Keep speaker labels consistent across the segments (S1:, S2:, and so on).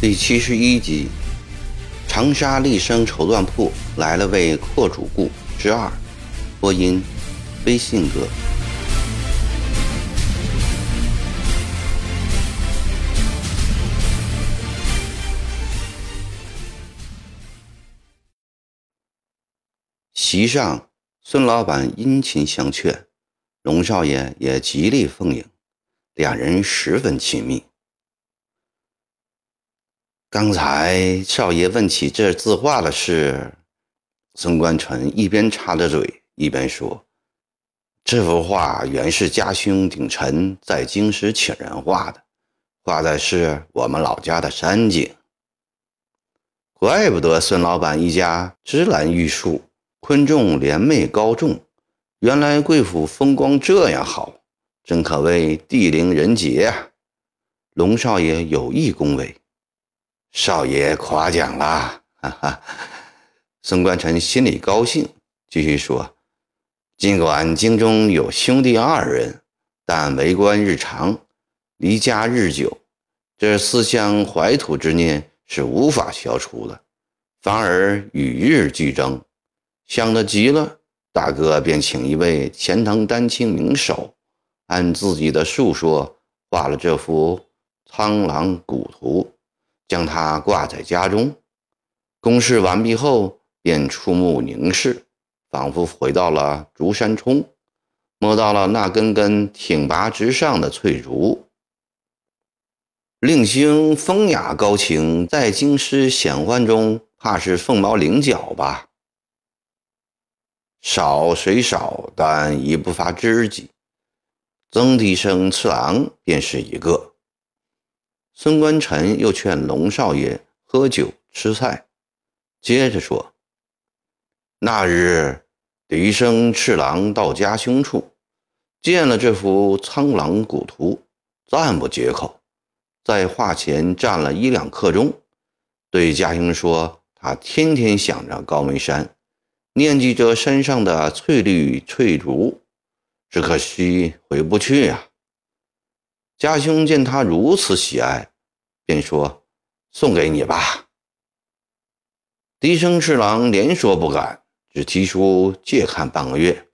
S1: 第七十一集，长沙立生绸缎铺来了位阔主顾之二，播音，微信哥。席上，孙老板殷勤相劝，龙少爷也极力奉迎，两人十分亲密。刚才少爷问起这字画的事，孙观臣一边插着嘴，一边说：“这幅画原是家兄鼎臣在京时请人画的，画的是我们老家的山景。怪不得孙老板一家芝兰玉树，昆仲联袂高重，原来贵府风光这样好，真可谓地灵人杰啊！”龙少爷有意恭维。少爷夸奖啦，哈哈。孙观臣心里高兴，继续说：“尽管京中有兄弟二人，但为官日长，离家日久，这思乡怀土之念是无法消除的，反而与日俱增。想得急了，大哥便请一位钱塘丹青名手，按自己的述说画了这幅苍狼古图。”将它挂在家中，公事完毕后，便触目凝视，仿佛回到了竹山冲，摸到了那根根挺拔直上的翠竹。令兄风雅高情，在京师显宦中，怕是凤毛麟角吧？少虽少，但已不乏知己。曾提生次郎便是一个。孙观臣又劝龙少爷喝酒吃菜，接着说：“那日，笛声赤狼到家兄处，见了这幅苍狼古图，赞不绝口，在画前站了一两刻钟，对家兄说：他天天想着高眉山，念记着山上的翠绿翠竹，只可惜回不去呀。”家兄见他如此喜爱。便说：“送给你吧。”笛声侍郎连说不敢，只提出借看半个月。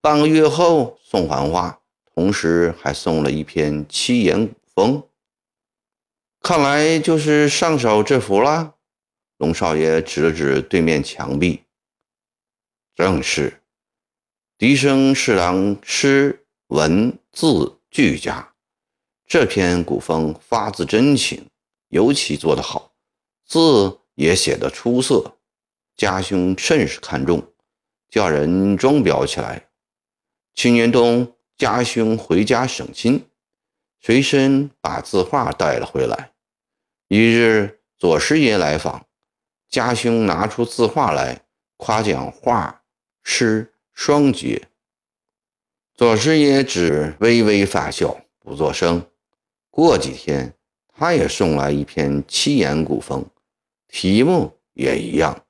S1: 半个月后送还画，同时还送了一篇七言古风。看来就是上手这幅了。龙少爷指了指对面墙壁：“正是。”笛声侍郎诗文字俱佳。这篇古风发自真情，尤其做得好，字也写得出色。家兄甚是看重，叫人装裱起来。去年冬，家兄回家省亲，随身把字画带了回来。一日，左师爷来访，家兄拿出字画来，夸奖画诗双绝。左师爷只微微发笑，不作声。过几天，他也送来一篇七言古风，题目也一样，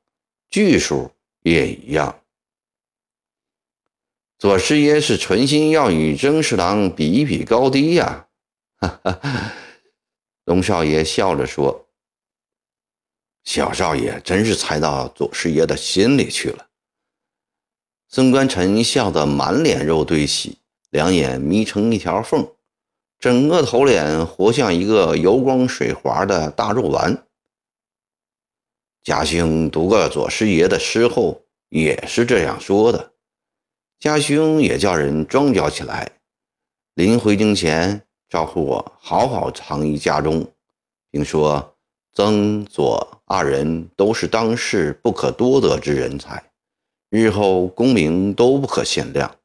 S1: 句数也一样。左师爷是存心要与曾侍郎比一比高低呀！哈哈，龙少爷笑着说：“小少爷真是猜到左师爷的心里去了。”孙观臣笑得满脸肉堆起，两眼眯成一条缝。整个头脸活像一个油光水滑的大肉丸。家兄读过左师爷的诗后，也是这样说的。家兄也叫人装裱起来，临回京前招呼我好好藏于家中，并说曾左二人都是当世不可多得之人才，日后功名都不可限量。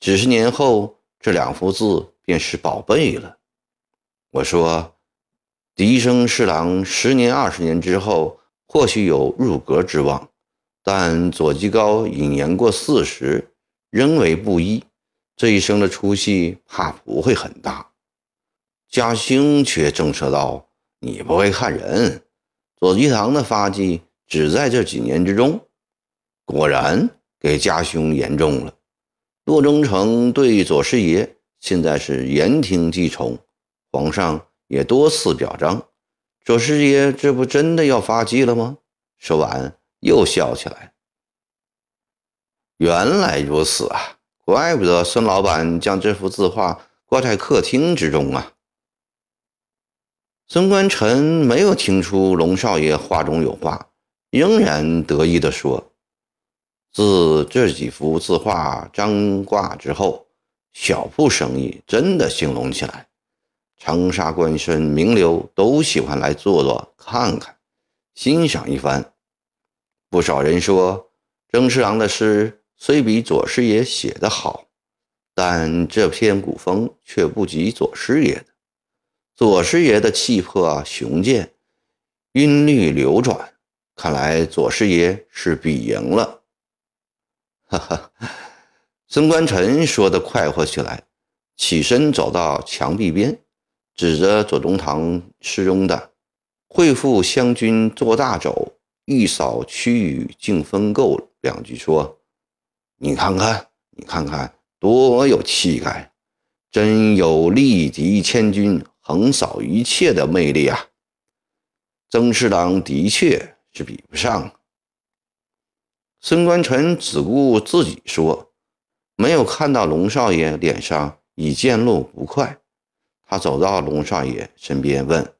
S1: 几十年后，这两幅字。便是宝贝了。我说，笛声侍郎十年、二十年之后，或许有入阁之望，但左吉高已年过四十，仍为布衣，这一生的出息怕不会很大。嘉兴却正色道：“你不会看人，左吉堂的发迹只在这几年之中。”果然，给家兄言重了。骆中丞对左师爷现在是言听计从，皇上也多次表彰。左师爷这不真的要发迹了吗？说完又笑起来。原来如此啊，怪不得孙老板将这幅字画挂在客厅之中啊。孙观臣没有听出龙少爷话中有话，仍然得意地说：“自这几幅字画张挂之后，小铺生意真的兴隆起来。长沙官绅名流都喜欢来坐坐、看看、欣赏一番。不少人说，曾侍郎的诗虽比左师爷写得好，但这篇古风却不及左师爷的。”左师爷的气魄雄健，韵律流转，看来左师爷是比赢了。哈哈，孙观臣说的快活起来，起身走到墙壁边，指着左宗棠诗中的“会赴湘军作大肘，一扫区域尽分垢”两句说：“你看看，你看看，多有气概，真有力敌千军。”横扫一切的魅力啊！曾侍郎的确是比不上。孙观臣只顾自己说，没有看到龙少爷脸上已见露不快。他走到龙少爷身边问：“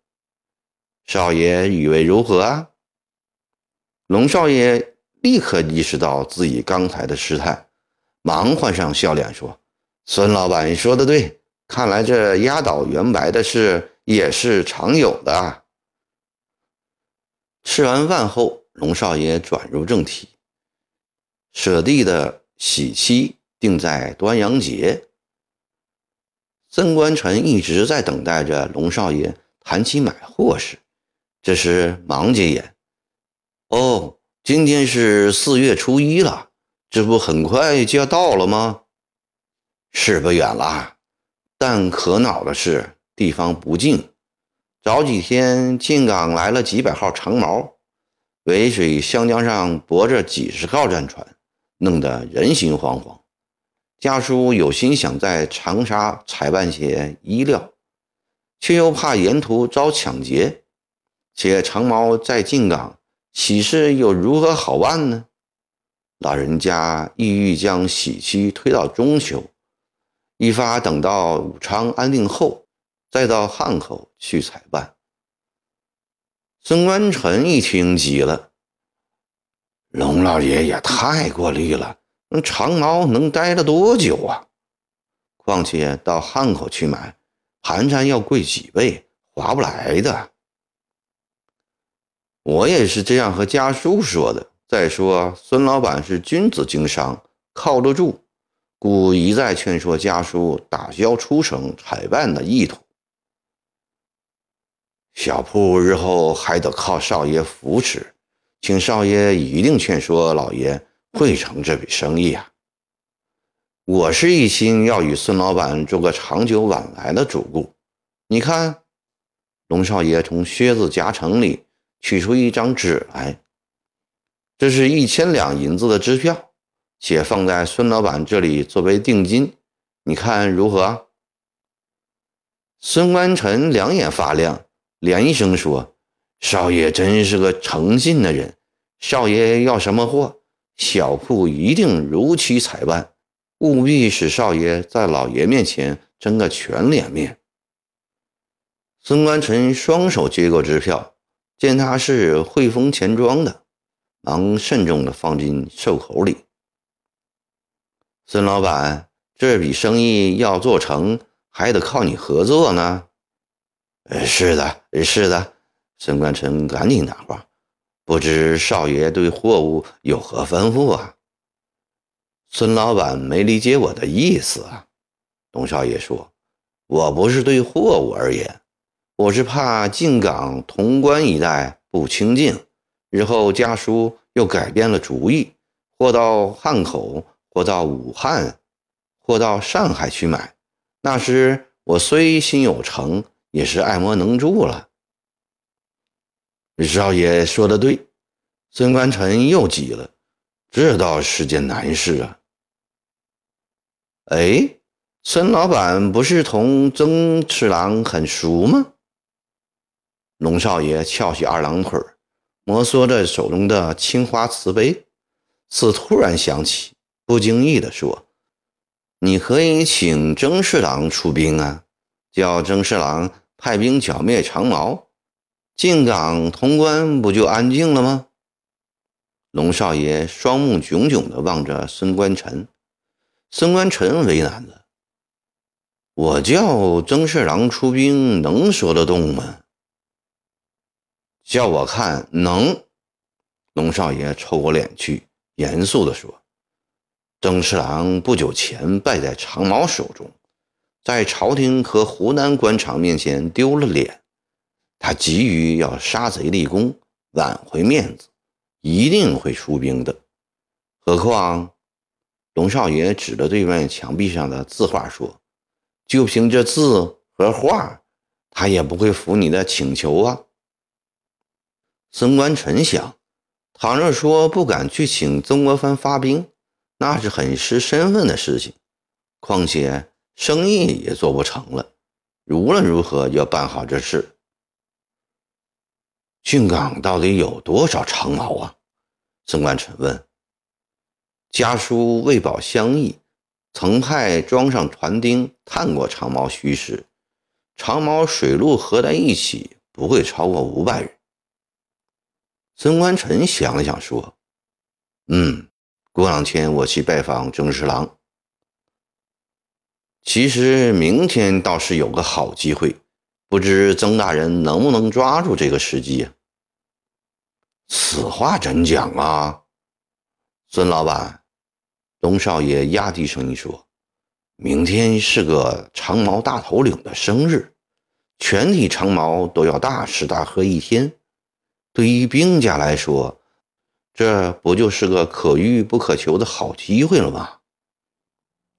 S1: 少爷以为如何啊？”龙少爷立刻意识到自己刚才的失态，忙换上笑脸说：“孙老板说的对。”看来这压倒袁白的事也是常有的。吃完饭后，龙少爷转入正题：舍弟的喜期定在端阳节。曾官臣一直在等待着龙少爷谈起买货事，这时忙接言：“哦，今天是四月初一了，这不很快就要到了吗？是不远了。”但可恼的是，地方不近。早几天进港来了几百号长毛，渭水湘江上泊着几十号战船，弄得人心惶惶。家叔有心想在长沙采办些衣料，却又怕沿途遭抢劫。且长毛在进港，喜事又如何好办呢？老人家意欲将喜期推到中秋。一发等到武昌安定后，再到汉口去采办。孙观臣一听急了：“龙老爷也太过虑了，那长毛能待了多久啊？况且到汉口去买，盘缠要贵几倍，划不来的。”我也是这样和家叔说的。再说，孙老板是君子经商，靠得住。故一再劝说家叔打消出省采办的意图。小铺日后还得靠少爷扶持，请少爷一定劝说老爷会成这笔生意啊！我是一心要与孙老板做个长久往来的主顾。你看，龙少爷从靴子夹层里取出一张纸来，这是一千两银子的支票。且放在孙老板这里作为定金，你看如何？孙观臣两眼发亮，连声说：“少爷真是个诚信的人。少爷要什么货，小铺一定如期采办，务必使少爷在老爷面前争个全脸面。”孙观臣双手接过支票，见他是汇丰钱庄的，忙慎重地放进袖口里。孙老板，这笔生意要做成，还得靠你合作呢。呃，是的，是的。孙观臣赶紧答话：“不知少爷对货物有何吩咐啊？”孙老板没理解我的意思啊。董少爷说：“我不是对货物而言，我是怕进港潼关一带不清净，日后家书又改变了主意，或到汉口。”或到武汉，或到上海去买。那时我虽心有诚，也是爱莫能助了。少爷说的对，孙观臣又急了，这倒是件难事啊。哎，孙老板不是同曾侍郎很熟吗？龙少爷翘起二郎腿，摩挲着手中的青花瓷杯，似突然想起，不经意地说：“你可以请曾侍郎出兵啊，叫曾侍郎派兵剿灭长毛，进港通关，不就安静了吗？”龙少爷双目炯炯地望着孙观臣，孙观臣为难了：“我叫曾侍郎出兵，能说得动吗？”叫我看能，龙少爷抽过脸去，严肃地说：“曾侍郎不久前败在长毛手中，在朝廷和湖南官场面前丢了脸，他急于要杀贼立功，挽回面子，一定会出兵的。何况，龙少爷指着对面墙壁上的字画说：‘就凭这字和画，他也不会服你的请求啊。’”孙观臣想，倘若说不敢去请曾国藩发兵，那是很失身份的事情。况且生意也做不成了，无论如何要办好这事。郡港到底有多少长矛啊？孙观臣问。家书为保乡义，曾派装上船丁探过长毛虚实，长毛水陆合在一起，不会超过五百人。孙观臣想了想，说：“嗯，过两天我去拜访曾侍郎。其实明天倒是有个好机会，不知曾大人能不能抓住这个时机呀？”此话怎讲啊？孙老板，龙少爷压低声音说：“明天是个长毛大头领的生日，全体长毛都要大吃大喝一天。”对于兵家来说，这不就是个可遇不可求的好机会了吗？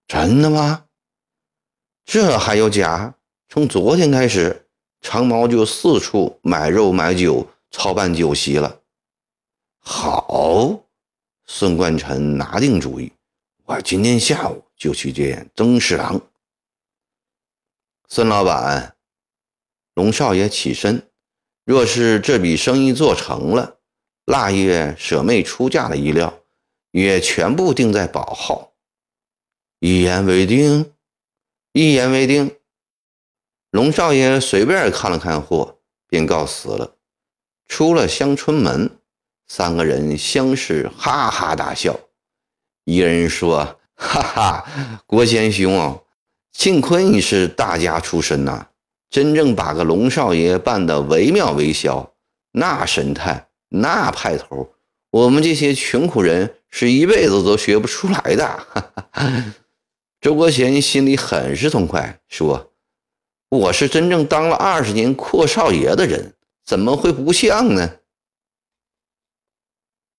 S1: 真的吗？这还有假？从昨天开始，长毛就四处买肉买酒，操办酒席了。好，孙冠臣拿定主意，我今天下午就去见曾侍郎。孙老板，龙少爷起身。若是这笔生意做成了，腊月舍妹出嫁的衣料也全部定在宝号。一言为定，一言为定。龙少爷随便看了看货，便告辞了。出了香椿门，三个人相视，哈哈大笑。一人说：“哈哈，国贤兄，幸亏你是大家出身呐。”真正把个龙少爷扮得惟妙惟肖，那神态，那派头，我们这些穷苦人是一辈子都学不出来的。周国贤心里很是痛快，说：“我是真正当了二十年阔少爷的人，怎么会不像呢？”